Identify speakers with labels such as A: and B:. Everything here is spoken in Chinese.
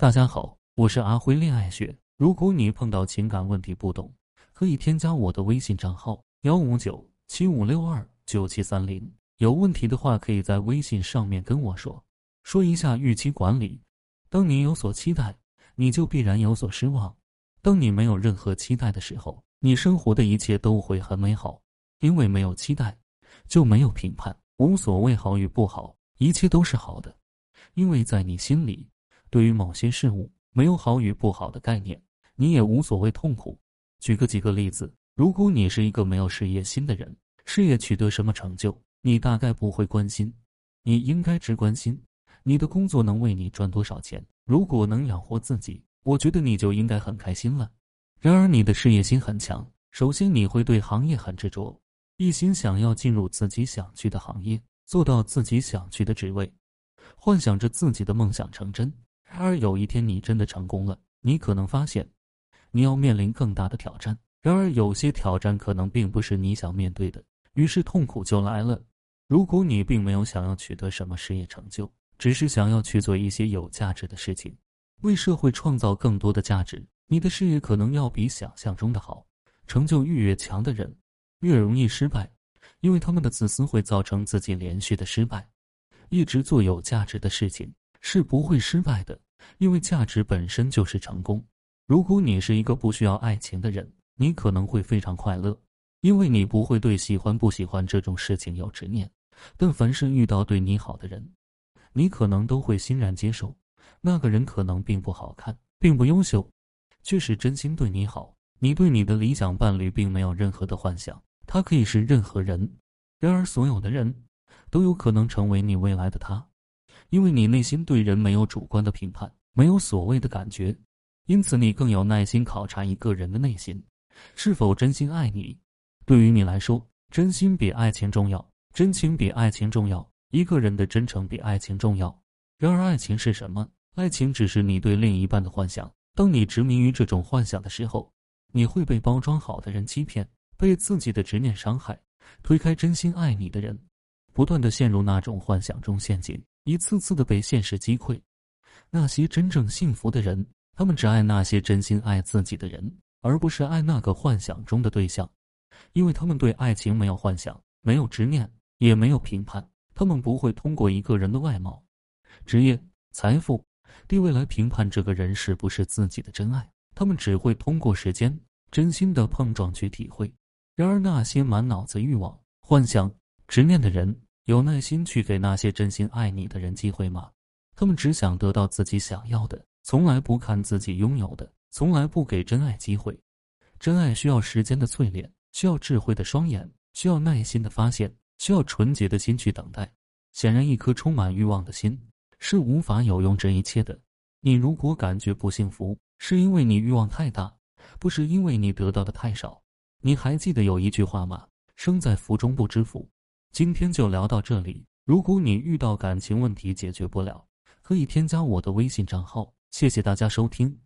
A: 大家好，我是阿辉恋爱学。如果你碰到情感问题不懂，可以添加我的微信账号幺五九七五六二九七三零。有问题的话，可以在微信上面跟我说。说一下预期管理：当你有所期待，你就必然有所失望；当你没有任何期待的时候，你生活的一切都会很美好。因为没有期待，就没有评判，无所谓好与不好，一切都是好的。因为在你心里。对于某些事物没有好与不好的概念，你也无所谓痛苦。举个几个例子，如果你是一个没有事业心的人，事业取得什么成就，你大概不会关心。你应该只关心你的工作能为你赚多少钱。如果能养活自己，我觉得你就应该很开心了。然而，你的事业心很强，首先你会对行业很执着，一心想要进入自己想去的行业，做到自己想去的职位，幻想着自己的梦想成真。然而有一天你真的成功了，你可能发现，你要面临更大的挑战。然而有些挑战可能并不是你想面对的，于是痛苦就来了。如果你并没有想要取得什么事业成就，只是想要去做一些有价值的事情，为社会创造更多的价值，你的事业可能要比想象中的好。成就欲越强的人，越容易失败，因为他们的自私会造成自己连续的失败。一直做有价值的事情。是不会失败的，因为价值本身就是成功。如果你是一个不需要爱情的人，你可能会非常快乐，因为你不会对喜欢不喜欢这种事情有执念。但凡是遇到对你好的人，你可能都会欣然接受。那个人可能并不好看，并不优秀，却是真心对你好。你对你的理想伴侣并没有任何的幻想，他可以是任何人。然而，所有的人都有可能成为你未来的他。因为你内心对人没有主观的评判，没有所谓的感觉，因此你更有耐心考察一个人的内心是否真心爱你。对于你来说，真心比爱情重要，真情比爱情重要，一个人的真诚比爱情重要。然而，爱情是什么？爱情只是你对另一半的幻想。当你执迷于这种幻想的时候，你会被包装好的人欺骗，被自己的执念伤害，推开真心爱你的人，不断的陷入那种幻想中陷阱。一次次的被现实击溃，那些真正幸福的人，他们只爱那些真心爱自己的人，而不是爱那个幻想中的对象，因为他们对爱情没有幻想，没有执念，也没有评判。他们不会通过一个人的外貌、职业、财富、地位来评判这个人是不是自己的真爱，他们只会通过时间、真心的碰撞去体会。然而，那些满脑子欲望、幻想、执念的人。有耐心去给那些真心爱你的人机会吗？他们只想得到自己想要的，从来不看自己拥有的，从来不给真爱机会。真爱需要时间的淬炼，需要智慧的双眼，需要耐心的发现，需要纯洁的心去等待。显然，一颗充满欲望的心是无法有用这一切的。你如果感觉不幸福，是因为你欲望太大，不是因为你得到的太少。你还记得有一句话吗？生在福中不知福。今天就聊到这里。如果你遇到感情问题解决不了，可以添加我的微信账号。谢谢大家收听。